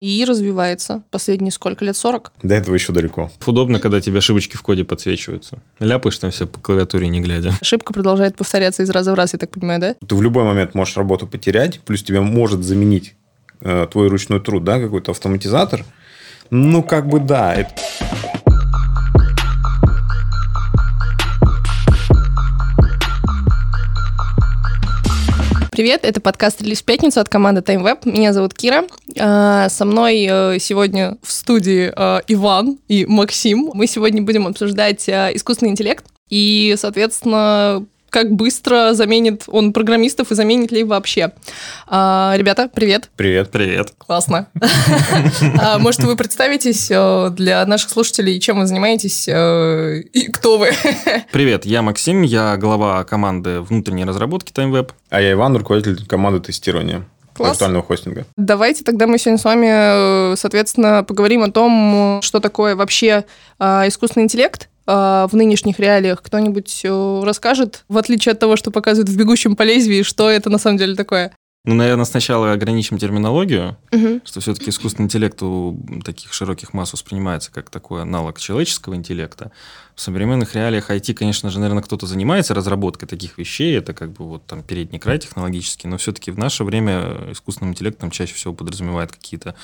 и развивается. Последние сколько лет? 40? До этого еще далеко. Удобно, когда тебе ошибочки в коде подсвечиваются. Ляпаешь там все по клавиатуре, не глядя. Ошибка продолжает повторяться из раза в раз, я так понимаю, да? Ты в любой момент можешь работу потерять, плюс тебе может заменить э, твой ручной труд, да, какой-то автоматизатор. Ну, как бы да. Это... Привет, это подкаст «Релиз в пятницу» от команды TimeWeb. Меня зовут Кира. А, со мной э, сегодня в студии э, Иван и Максим. Мы сегодня будем обсуждать э, искусственный интеллект и, соответственно, как быстро заменит он программистов и заменит ли вообще. А, ребята, привет. Привет. Привет. Классно. А, может, вы представитесь для наших слушателей, чем вы занимаетесь и кто вы? Привет, я Максим, я глава команды внутренней разработки TimeWeb. А я Иван, руководитель команды тестирования. Класс. виртуального хостинга. Давайте тогда мы сегодня с вами, соответственно, поговорим о том, что такое вообще искусственный интеллект, в нынешних реалиях кто-нибудь расскажет, в отличие от того, что показывают в «Бегущем по лезвию», что это на самом деле такое? Ну, наверное, сначала ограничим терминологию, Угу. что все-таки искусственный интеллект у таких широких масс воспринимается как такой аналог человеческого интеллекта. В современных реалиях IT, конечно же, наверное, кто-то занимается разработкой таких вещей, это как бы вот там передний край технологический, но все-таки в наше время искусственным интеллектом чаще всего подразумевает какие-то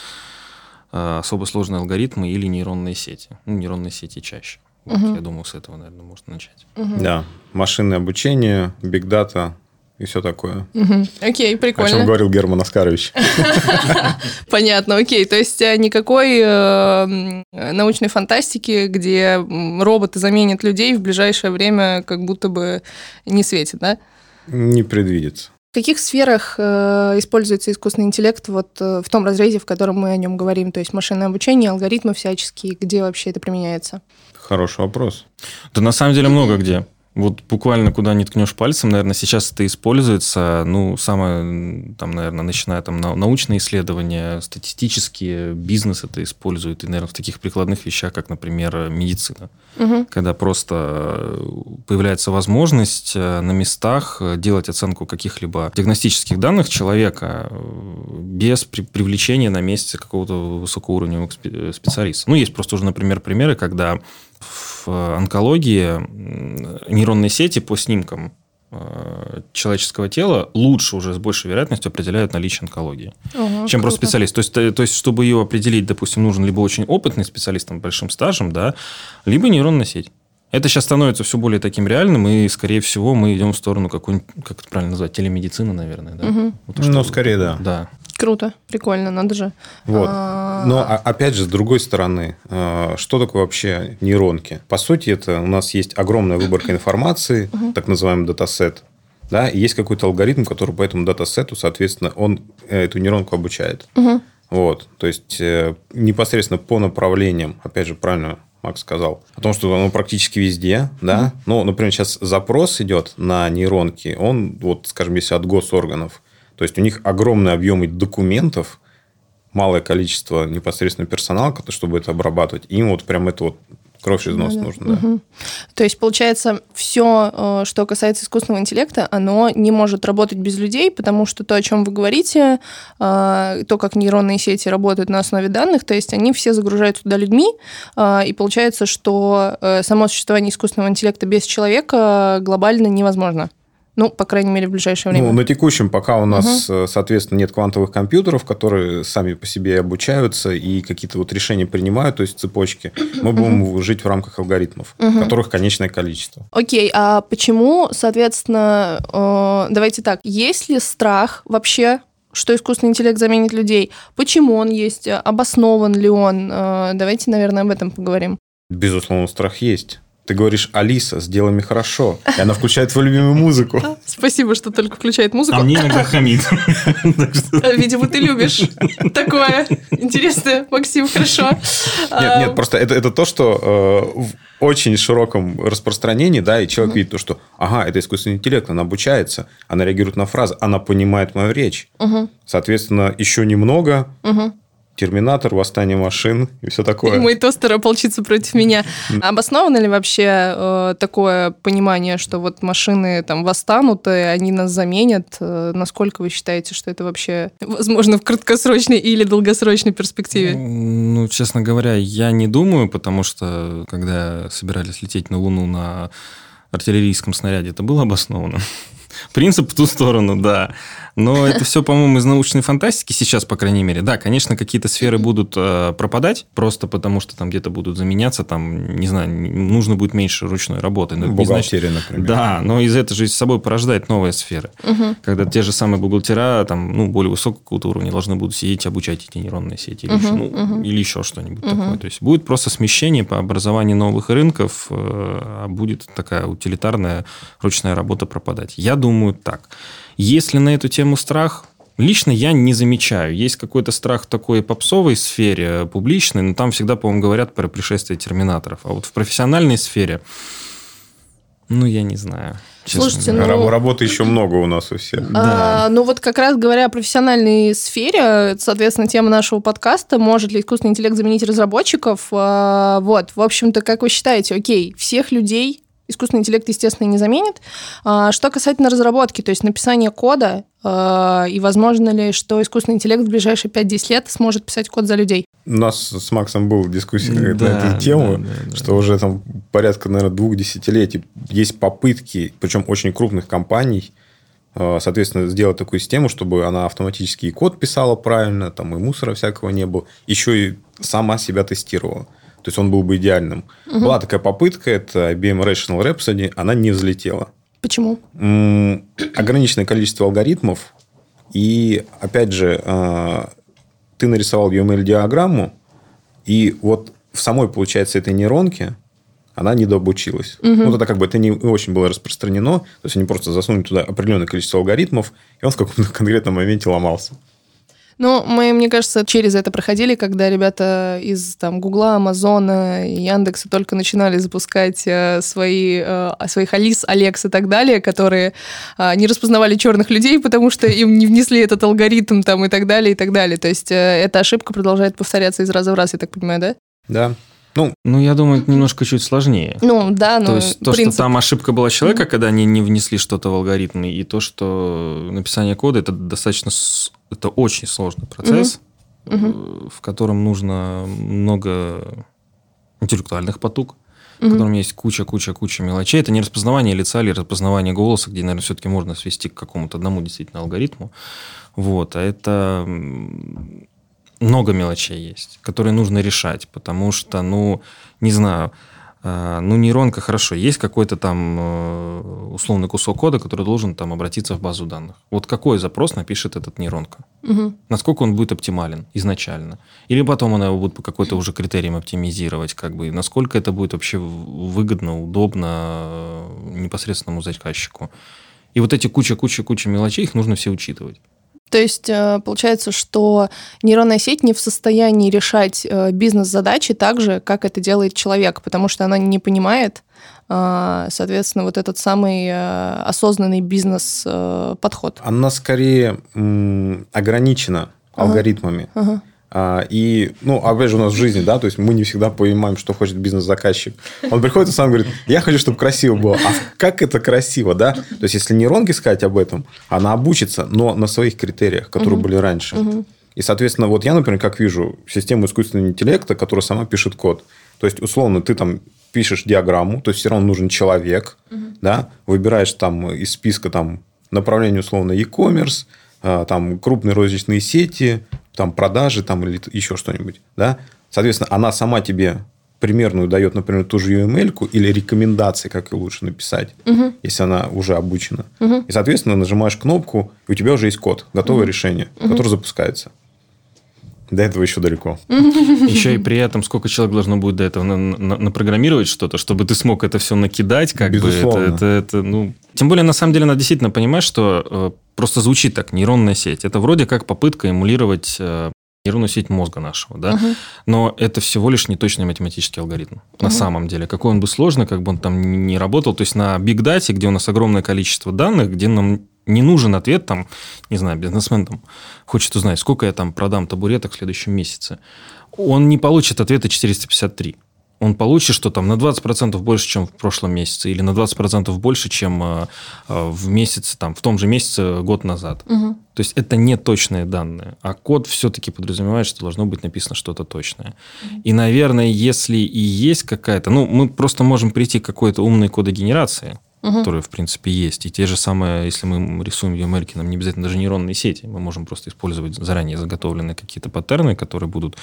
э, особо сложные алгоритмы или нейронные сети. Ну, нейронные сети чаще. Вот, Мгм. Я думаю, с этого, наверное, можно начать. Угу. Да. Машинное обучение, бигдата и все такое. Угу. Окей, О чем прикольно. говорил Герман Оскарович. Понятно, окей. То есть э, никакой э, научной фантастики, где роботы заменят людей в ближайшее время, как будто бы не светит, да? Не предвидится. Каких сферах э, используется искусственный интеллект вот э, в том разрезе, в котором мы о нем говорим, то есть машинное обучение, алгоритмы всяческие, где вообще это применяется? Хороший вопрос. Да на самом деле много где. Вот буквально куда не ткнешь пальцем, наверное, сейчас это используется, ну, самое, там, наверное, начиная там нау- научные исследования, статистические, бизнес это использует, и, наверное, в таких прикладных вещах, как, например, медицина. Мгм. Когда просто э, появляется возможность э, на местах э, делать оценку каких-либо диагностических данных человека без при- привлечения на месте какого-то высокоуровневого спе- специалиста. Ну, есть просто уже, например, примеры, когда в э, онкологии нейронные сети по снимкам э, человеческого тела лучше уже с большей вероятностью определяют наличие онкологии, Ого, чем просто круто. специалист. То есть, э, то есть, чтобы ее определить, допустим, нужен либо очень опытный специалист там, с большим стажем, да, либо нейронная сеть. Это сейчас становится все более таким реальным, и, скорее всего, мы идем в сторону какой-нибудь, как это правильно назвать, телемедицины, наверное, да? Мгм. Вот Ну, скорее, да. Да. Круто, прикольно, надо же. Вот. А, Но а- опять же, с другой стороны, э, что такое вообще нейронки? По сути, это у нас есть огромная выборка информации, так называемый датасет. Да, и есть какой-то алгоритм, который по этому датасету, соответственно, он э, эту нейронку обучает. Вот. То есть, э, непосредственно по направлениям, опять же, правильно Макс сказал, о том, что оно практически везде, да. Ну, например, сейчас запрос идет на нейронки, он, вот, скажем, если от госорганов, то есть, у них огромный объем документов, малое количество непосредственно персонала, чтобы это обрабатывать. Им вот прям это вот кровь из носа Ну нужно, да. То есть, получается, все, что касается искусственного интеллекта, оно не может работать без людей, потому что то, о чем вы говорите, э, то, как нейронные сети работают на основе данных, то есть они все загружаются туда людьми, э, и получается, что э, само существование искусственного интеллекта без человека глобально невозможно. Ну, по крайней мере, в ближайшее время. Ну, на текущем пока у нас, э, соответственно, нет квантовых компьютеров, которые сами по себе обучаются и какие-то вот решения принимают, то есть цепочки. Мы будем жить в рамках алгоритмов, которых конечное количество. Окей, а почему, соответственно, э, давайте так, есть ли страх вообще, что искусственный интеллект заменит людей? Почему он есть? Обоснован ли он? Э, Давайте, наверное, об этом поговорим. Безусловно, страх есть. Ты говоришь, Алиса, сделай мне хорошо. И она включает твою любимую музыку. Спасибо, что только включает музыку. А мне иногда хамит. Э, Видимо, ты любишь такое. Интересное, Максим, хорошо. Нет, нет, просто это, это то, что э, в очень широком распространении, да, и человек видит то, что, ага, это искусственный интеллект, она обучается, она реагирует на фразы, она понимает мою речь. Мгм, Соответственно, еще немного, мгм. Терминатор, восстание машин и все такое. И мой тостер ополчится против меня. Обосновано ли вообще э, такое понимание, что вот машины там восстанут, и они нас заменят? Э, насколько вы считаете, что это вообще возможно в краткосрочной или долгосрочной перспективе? Ну, честно говоря, я не думаю, потому что когда собирались лететь на Луну на артиллерийском снаряде, это было обосновано. Принцип в ту сторону, да. Но это все, по-моему, из научной фантастики сейчас, по крайней мере. Да, конечно, какие-то сферы будут э, пропадать, просто потому что там где-то будут заменяться, там, не знаю, нужно будет меньше ручной работы. Но Бухгалтерия, значит, например. Да, но из этого же с собой порождает новые сферы. Угу. Когда те же самые бухгалтера, там, ну, более высокого какого-то уровня должны будут сидеть обучать эти нейронные сети или, угу, еще, ну, угу. или еще что-нибудь угу. такое. То есть будет просто смещение по образованию новых рынков, э, а будет такая утилитарная ручная работа пропадать. Я думаю так. Если на эту тему страх, Лично я не замечаю. Есть какой-то страх в такой попсовой сфере, э, публичной, но там всегда, по-моему, говорят про пришествие терминаторов. А вот в профессиональной сфере, ну, я не знаю. Слушайте, ну... Работы еще много у нас у всех. А, да. Ну, вот как раз говоря о профессиональной сфере, соответственно, тема нашего подкаста, может ли искусственный интеллект заменить разработчиков? А, вот, в общем-то, как вы считаете, окей, всех людей искусственный интеллект, естественно, не заменит. А, что касательно разработки, то есть написания кода, а, и возможно ли, что искусственный интеллект в ближайшие 5-10 лет сможет писать код за людей? У нас с Максом была дискуссия да, на эту тему, да, да, что да. уже там порядка, наверное, двух десятилетий есть попытки, причем очень крупных компаний, а, соответственно, сделать такую систему, чтобы она автоматически и код писала правильно, там и мусора всякого не было, еще и сама себя тестировала. То есть он был бы идеальным. Угу. Была такая попытка, это IBM Rational Rhapsody, она не взлетела. Почему? Ограниченное количество алгоритмов. И, опять же, э- ты нарисовал UML-диаграмму, и вот в самой, получается, этой нейронке она не дообучилась. Угу. Ну, тогда как бы это не очень было распространено. То есть, они просто засунули туда определенное количество алгоритмов, и он в каком-то конкретном моменте ломался. Ну, мы, мне кажется, через это проходили, когда ребята из там Гугла, Амазона, Яндекса только начинали запускать э, свои, э, своих Алис, Алекс и так далее, которые э, не распознавали черных людей, потому что им не внесли этот алгоритм там и так далее, и так далее. То есть э, эта ошибка продолжает повторяться из раза в раз, я так понимаю, да? Да. Ну, ну, я думаю, это немножко чуть сложнее. Ну, да, но То есть, то, принцип... что там ошибка была человека, когда они не внесли что-то в алгоритм, и то, что написание кода, это достаточно... Это очень сложный процесс, mm-hmm. в котором нужно много интеллектуальных потуг, в котором есть куча-куча-куча мелочей. Это не распознавание лица или распознавание голоса, где, наверное, все-таки можно свести к какому-то одному действительно алгоритму. Вот. А это много мелочей есть, которые нужно решать, потому что, ну, не знаю, э, ну, нейронка, хорошо, есть какой-то там э, условный кусок кода, который должен там обратиться в базу данных. Вот какой запрос напишет этот нейронка? Угу. Насколько он будет оптимален изначально? Или потом она его будет по какой-то уже критериям оптимизировать, как бы, насколько это будет вообще выгодно, удобно э, непосредственному заказчику? И вот эти куча-куча-куча мелочей, их нужно все учитывать. То есть э, получается, что нейронная сеть не в состоянии решать э, бизнес-задачи так же, как это делает человек, потому что она не понимает, э, соответственно, вот этот самый осознанный бизнес-подход. Она скорее ограничена алгоритмами. Ага. А, и, ну, опять же, у нас в жизни, да, то есть мы не всегда понимаем, что хочет бизнес-заказчик. Он приходит и сам говорит, я хочу, чтобы красиво было. А как это красиво, да? То есть, если нейронке сказать об этом, она обучится, но на своих критериях, которые угу. были раньше. Угу. И, соответственно, вот я, например, как вижу систему искусственного интеллекта, которая сама пишет код. То есть, условно, ты там пишешь диаграмму, то есть, все равно нужен человек, угу. да, выбираешь там из списка там направление, условно, e-commerce, там крупные розничные сети, там продажи там, или еще что-нибудь. Да? Соответственно, она сама тебе примерную дает, например, ту же UML или рекомендации, как ее лучше написать, угу. если она уже обучена. Угу. И, соответственно, нажимаешь кнопку, и у тебя уже есть код, готовое угу. решение, угу. которое запускается. До этого еще далеко. Еще и при этом, сколько человек должно будет до этого напрограммировать что-то, чтобы ты смог это все накидать, как Безусловно. бы это, это, это, ну. Тем более, на самом деле, надо действительно понимать, что э, просто звучит так нейронная сеть. Это вроде как попытка эмулировать э, нейронную сеть мозга нашего, да, угу. но это всего лишь неточный математический алгоритм. Угу. На самом деле, какой он бы сложный, как бы он там не работал, то есть на биг дате, где у нас огромное количество данных, где нам не нужен ответ, там, не знаю, бизнесмен там хочет узнать, сколько я там продам табуреток в следующем месяце. Он не получит ответа 453 он получит, что там на 20% больше, чем в прошлом месяце, или на 20% больше, чем э, э, в месяце, там, в том же месяце год назад. Угу. То есть это не точные данные. А код все-таки подразумевает, что должно быть написано что-то точное. Угу. И, наверное, если и есть какая-то... Ну, мы просто можем прийти к какой-то умной кодогенерации, угу. которая, в принципе, есть. И те же самые, если мы рисуем UML, нам не обязательно даже нейронные сети. Мы можем просто использовать заранее заготовленные какие-то паттерны, которые будут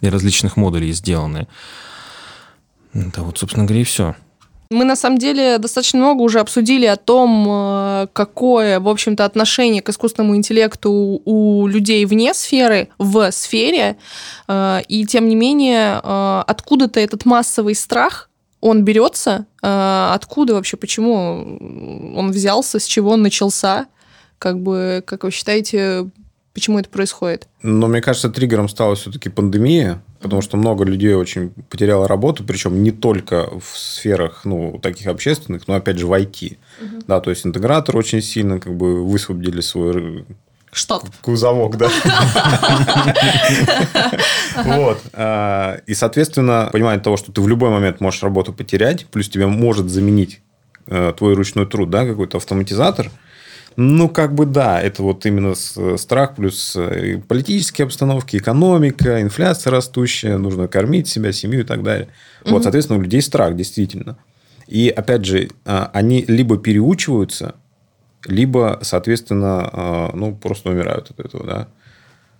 для различных модулей сделаны. Да вот, собственно говоря, и все. Мы, на самом деле, достаточно много уже обсудили о том, э, какое, в общем-то, отношение к искусственному интеллекту у людей вне сферы, в сфере. Э, и, тем не менее, э, откуда-то этот массовый страх, он берется? Откуда вообще, почему он взялся, с чего он начался? Как бы, как вы считаете, почему это происходит? Но мне кажется, триггером стала все-таки пандемия, потому что много людей очень потеряло работу, причем не только в сферах, ну, таких общественных, но опять же в IT. Угу. Да, то есть интегратор очень сильно как бы высвободили свой штат. Кузовок, да. Вот. А, и, соответственно, понимание того, что ты в любой момент можешь работу потерять, плюс тебе может заменить э, твой ручной труд, да, какой-то автоматизатор – ну, как бы да, это вот именно страх плюс э, политические обстановки, экономика, инфляция растущая, нужно кормить себя, семью и так далее. Угу. Вот, соответственно, у людей страх, действительно. И, опять же, а, они либо переучиваются, либо, соответственно, а, ну, просто умирают от этого, да.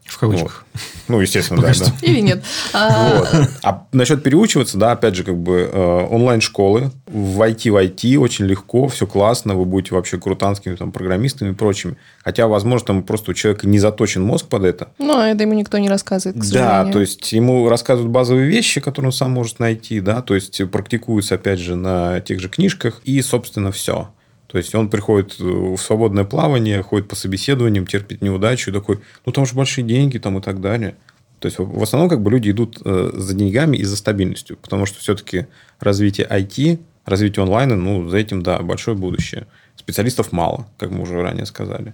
В кавычках. Вот. Ну, естественно, да, да. Или нет. Вот. А насчет переучиваться, да, опять же, как бы э, онлайн-школы, в IT в IT очень легко, все классно, вы будете вообще крутанскими там, программистами и прочими. Хотя, возможно, там просто у человека не заточен мозг под это. Но это ему никто не рассказывает, к. Да, то есть, ему рассказывают базовые вещи, которые он сам может найти, да, то есть, практикуется, опять же, на тех же книжках, и, собственно, все. То есть он приходит э, в свободное плавание, ходит по собеседованиям, терпит неудачу и такой, ну там же большие деньги там и так далее. То есть в основном как бы люди идут э, за деньгами и за стабильностью, потому что все-таки развитие IT, развитие онлайна, ну за этим да большое будущее. Специалистов мало, как мы уже ранее сказали.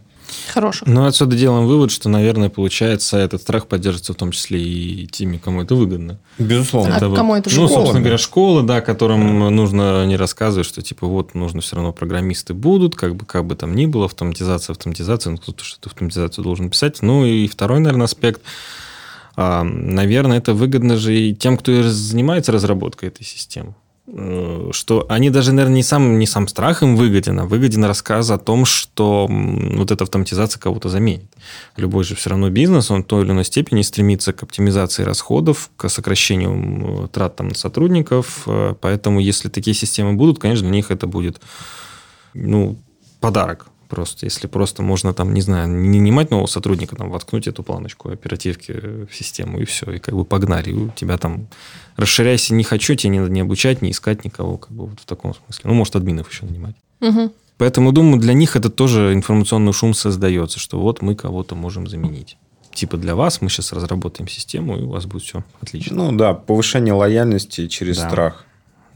Хороших. Ну, отсюда делаем вывод, что, наверное, получается, этот страх поддерживается в том числе и теми, кому это выгодно. Безусловно. Это а вот, кому это Ну, собственно говоря, школы, да, которым да. нужно не рассказывать, что, типа, вот, нужно все равно программисты будут, как бы, как бы там ни было, автоматизация, автоматизация, ну, кто-то что-то автоматизацию должен писать. Ну, и второй, наверное, аспект, а, наверное, это выгодно же и тем, кто занимается разработкой этой системы. Э, что они даже, наверное, не сам, не сам страх им выгоден, а выгоден рассказ о том, что вот эта автоматизация кого-то заменит. Любой же все равно бизнес, он в той или иной степени стремится к оптимизации расходов, к сокращению трат там, на сотрудников. Э, поэтому, если такие системы будут, конечно, для них это будет ну, подарок просто. Если просто можно там, не знаю, не нанимать нового сотрудника, там, воткнуть эту планочку оперативки в систему, и все, и как бы погнали. И у тебя там расширяйся не хочу, тебе не надо не обучать, не искать никого, как бы вот в таком смысле. Ну, может, админов еще нанимать. Угу. Поэтому, думаю, для них это тоже информационный шум создается, что вот мы кого-то можем заменить. Типа для вас мы сейчас разработаем систему, и у вас будет все отлично. Ну да, повышение лояльности через да. страх.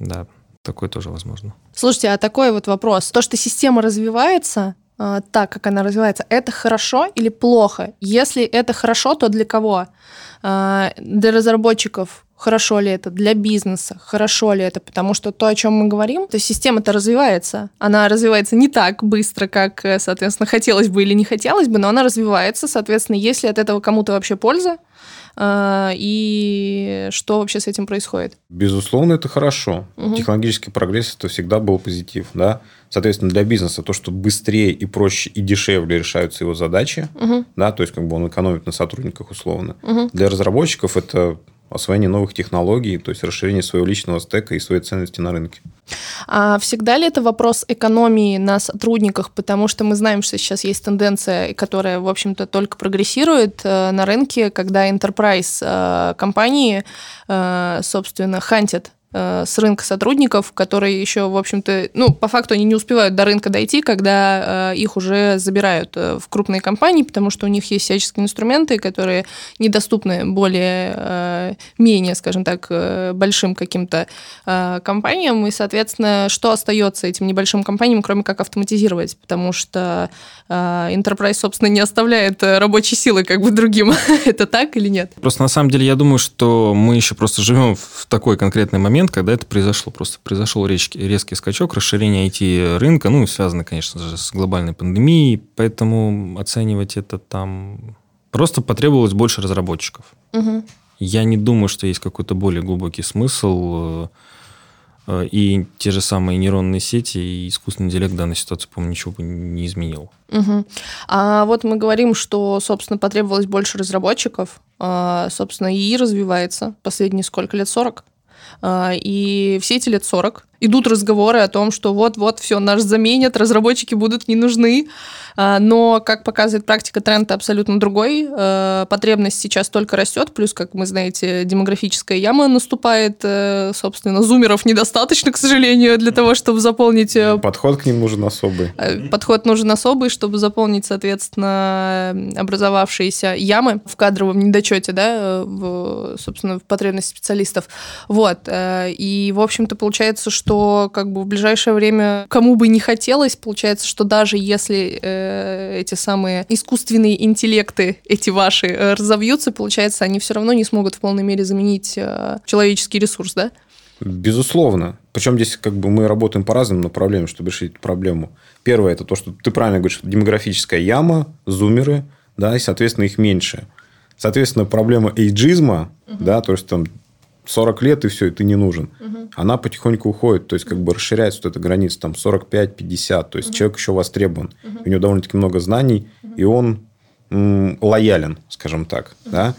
Да, такое тоже возможно. Слушайте, а такой вот вопрос. То, что система развивается, а, так, как она развивается, это хорошо или плохо? Если это хорошо, то для кого? А, для разработчиков хорошо ли это, для бизнеса хорошо ли это, потому что то, о чем мы говорим, то система-то развивается. Она развивается не так быстро, как, э, соответственно, хотелось бы или не хотелось бы, но она развивается, соответственно, есть ли от этого кому-то вообще польза, а, и что вообще с этим происходит? Безусловно, это хорошо. Угу. Технологический прогресс это всегда был позитив, да. Соответственно, для бизнеса то, что быстрее и проще и дешевле решаются его задачи, угу. да, то есть как бы он экономит на сотрудниках условно. Угу. Для разработчиков это освоение новых технологий, то есть расширение своего личного стека и своей ценности на рынке. А всегда ли это вопрос экономии на сотрудниках? Потому что мы знаем, что сейчас есть тенденция, которая, в общем-то, только прогрессирует э, на рынке, когда enterprise э, компании, э, собственно, хантят с рынка сотрудников, которые еще, в общем-то, ну, по факту они не успевают до рынка дойти, когда э, их уже забирают э, в крупные компании, потому что у них есть всяческие инструменты, которые недоступны более, э, менее, скажем так, э, большим каким-то э, компаниям, и, соответственно, что остается этим небольшим компаниям, кроме как автоматизировать, потому что э, Enterprise, собственно, не оставляет э, рабочей силы как бы другим. Это так или нет? Просто на самом деле я думаю, что мы еще просто живем в такой конкретный момент, момент, когда это произошло. Просто произошел резкий, резкий скачок, расширение IT-рынка, ну, связано, конечно же, с глобальной пандемией, поэтому оценивать это там... Просто потребовалось больше разработчиков. Угу. Я не думаю, что есть какой-то более глубокий смысл. Э, и те же самые нейронные сети и искусственный интеллект в данной ситуации, по-моему, ничего бы не изменил. Угу. А вот мы говорим, что, собственно, потребовалось больше разработчиков. А, собственно, ИИ развивается последние сколько лет? 40? А, и все эти лет 40 идут разговоры о том, что вот-вот все, нас заменят, разработчики будут не нужны. А, но, как показывает практика, тренд абсолютно другой. А, потребность сейчас только растет, плюс, как мы знаете, демографическая яма наступает. Э, собственно, зумеров недостаточно, к сожалению, для того, чтобы заполнить... Э, Подход к ним нужен особый. Э, подход нужен особый, чтобы заполнить, соответственно, образовавшиеся ямы в кадровом недочете, да, в, собственно, в потребности специалистов. Вот. И, в общем-то, получается, что как бы в ближайшее время кому бы не хотелось, получается, что даже если Э, эти самые искусственные интеллекты, эти ваши, э, разовьются, получается, они все равно не смогут в полной мере заменить э, человеческий ресурс, да? Безусловно. Причем здесь как бы мы работаем по разным направлениям, чтобы решить эту проблему. Первое – это то, что ты правильно говоришь, демографическая яма, зумеры, да, и, соответственно, их меньше. Соответственно, проблема эйджизма, угу. да, то есть там 40 лет и все, и ты не нужен. Угу. Она потихоньку уходит, то есть как бы расширяется вот эта граница, там 45-50, то есть угу. человек еще востребован, угу. у него довольно-таки много знаний, угу. и он м, лоялен, скажем так. Угу. Да?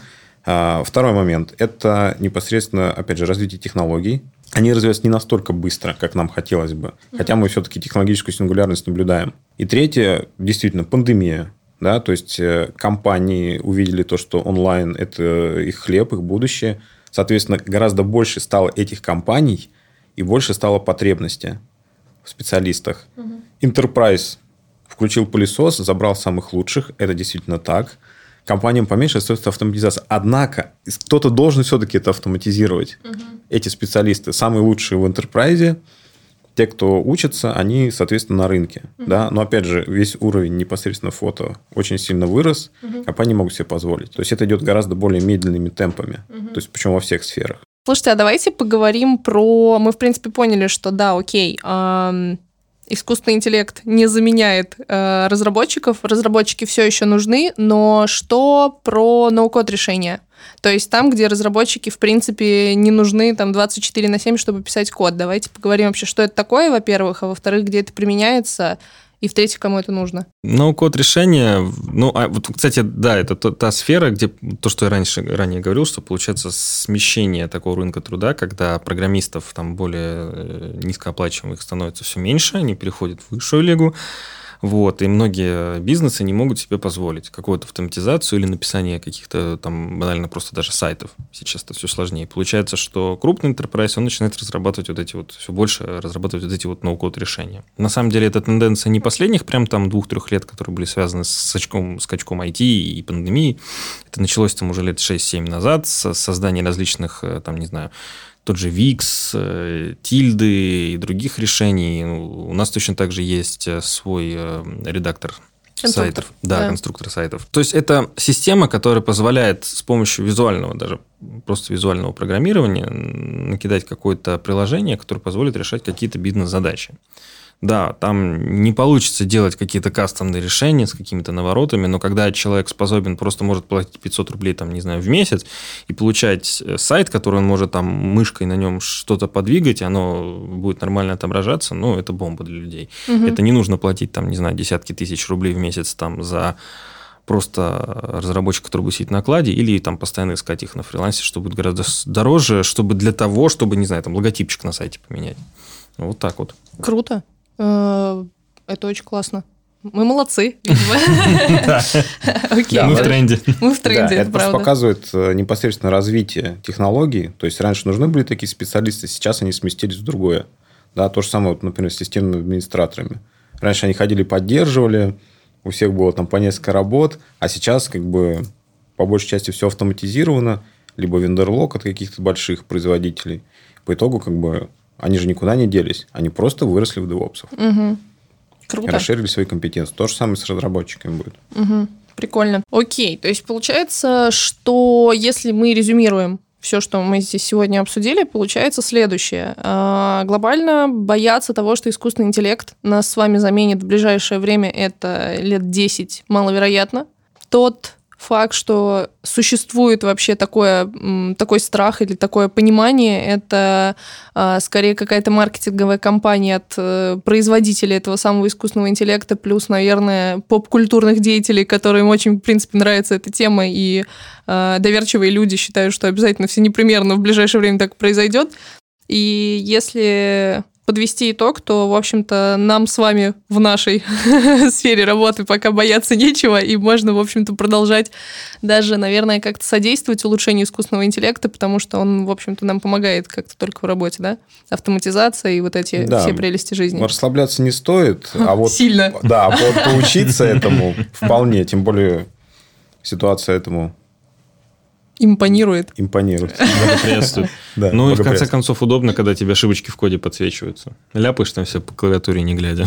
А, второй момент – это непосредственно, опять же, развитие технологий. Они развиваются не настолько быстро, как нам хотелось бы, угу. хотя мы все-таки технологическую сингулярность наблюдаем. И третье, действительно, пандемия. Да, то есть э, компании увидели то, что онлайн – это их хлеб, их будущее – Соответственно, гораздо больше стало этих компаний и больше стало потребности в специалистах. Угу. Enterprise включил пылесос, забрал самых лучших. Это действительно так. Компаниям поменьше остается автоматизация. Однако, кто-то должен все-таки это автоматизировать. Угу. Эти специалисты, самые лучшие в enterprise, те, кто учатся, они, соответственно, на рынке. Угу. Да? Но, опять же, весь уровень непосредственно фото очень сильно вырос, угу. компании могут себе позволить. То есть, это идет гораздо более медленными темпами. Угу. То есть, причем во всех сферах. Слушайте, а давайте поговорим про... Мы, в принципе, поняли, что да, окей, эм, искусственный интеллект не заменяет э, разработчиков, разработчики все еще нужны, но что про ноу-код решения? То есть там, где разработчики, в принципе, не нужны там 24 на 7, чтобы писать код. Давайте поговорим вообще, что это такое, во-первых, а во-вторых, где это применяется, и в-третьих, кому это нужно? Ну, код решения, ну, а вот, кстати, да, это та, та сфера, где то, что я раньше, ранее говорил, что получается смещение такого рынка труда, когда программистов там более э, низкооплачиваемых становится все меньше, они переходят в высшую лигу, вот, и многие бизнесы не могут себе позволить какую-то автоматизацию или написание каких-то там банально просто даже сайтов. Сейчас это все сложнее. Получается, что крупный enterprise, он начинает разрабатывать вот эти вот, все больше разрабатывать вот эти вот ноу-код решения. На самом деле, это тенденция не последних прям там двух-трех лет, которые были связаны с скачком, скачком IT и пандемией. Это началось там уже лет 6-7 назад с создания различных, э, там, не знаю, тот же VIX, э, Тильды и других решений. Ну, у нас точно так же есть э, свой э, редактор конструктор. сайтов. Да, да, конструктор сайтов. То есть это система, которая позволяет с помощью визуального, даже просто визуального программирования накидать какое-то приложение, которое позволит решать какие-то бизнес-задачи. Да, там не получится делать какие-то кастомные решения с какими-то наворотами, но когда человек способен, просто может платить 500 рублей, там, не знаю, в месяц и получать э, сайт, который он может там мышкой на нем что-то подвигать, оно будет нормально отображаться, ну, это бомба для людей. Угу. Это не нужно платить, там, не знаю, десятки тысяч рублей в месяц там за просто разработчик, который будет сидеть на кладе, или там постоянно искать их на фрилансе, что будет гораздо дороже, чтобы для того, чтобы, не знаю, там логотипчик на сайте поменять. Вот так вот. Круто. Э, это очень классно. Мы молодцы. Окей. Мы в тренде. Мы в тренде, это просто показывает э, непосредственно развитие технологий. То есть, раньше нужны были такие специалисты, сейчас они сместились в другое. Да, то же самое, вот, например, с системными администраторами. Раньше они ходили, поддерживали, у всех было там по несколько работ, а сейчас как бы по большей части все автоматизировано, либо вендерлог от каких-то больших производителей. По итогу как бы они же никуда не делись, они просто выросли в девопсов. Угу. Круто. Расширили свои компетенции. То же самое с разработчиками будет. Угу. Прикольно. Окей, то есть получается, что если мы резюмируем все, что мы здесь сегодня обсудили, получается следующее. А, глобально бояться того, что искусственный интеллект нас с вами заменит в ближайшее время, это лет 10 маловероятно. Тот факт, что существует вообще такое, такой страх или такое понимание, это а, скорее какая-то маркетинговая кампания от э, производителей этого самого искусственного интеллекта, плюс, наверное, поп-культурных деятелей, которым очень, в принципе, нравится эта тема, и а, доверчивые люди считают, что обязательно все непременно в ближайшее время так произойдет. И если подвести итог, то, в общем-то, нам с вами в нашей сфере работы пока бояться нечего, и можно, в общем-то, продолжать даже, наверное, как-то содействовать улучшению искусственного интеллекта, потому что он, в общем-то, нам помогает как-то только в работе, да? Автоматизация и вот эти да, все прелести жизни. Расслабляться не стоит, а вот... Сильно. Да, а вот поучиться этому вполне, тем более ситуация этому Импонирует. Импонирует. Благоприятствует. Да, ну и в конце концов удобно, когда тебе ошибочки в коде подсвечиваются. Ляпаешь там все по клавиатуре не глядя.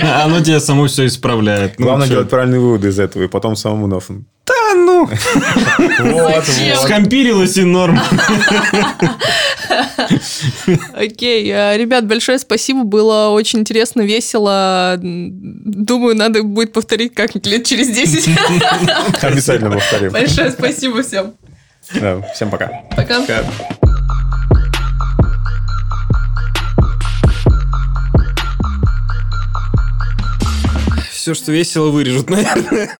А оно тебе само все исправляет. Ну, Главное делать правильные выводы из этого, и потом самому нафиг. Да ну! Вот, Скомпилилось и норм. Окей. А, ребят, большое спасибо. Было очень интересно, весело. Думаю, надо будет повторить как-нибудь лет через 10. Обязательно повторим. Большое спасибо всем. Да, всем пока. Пока. пока. Все, что весело, вырежут, наверное.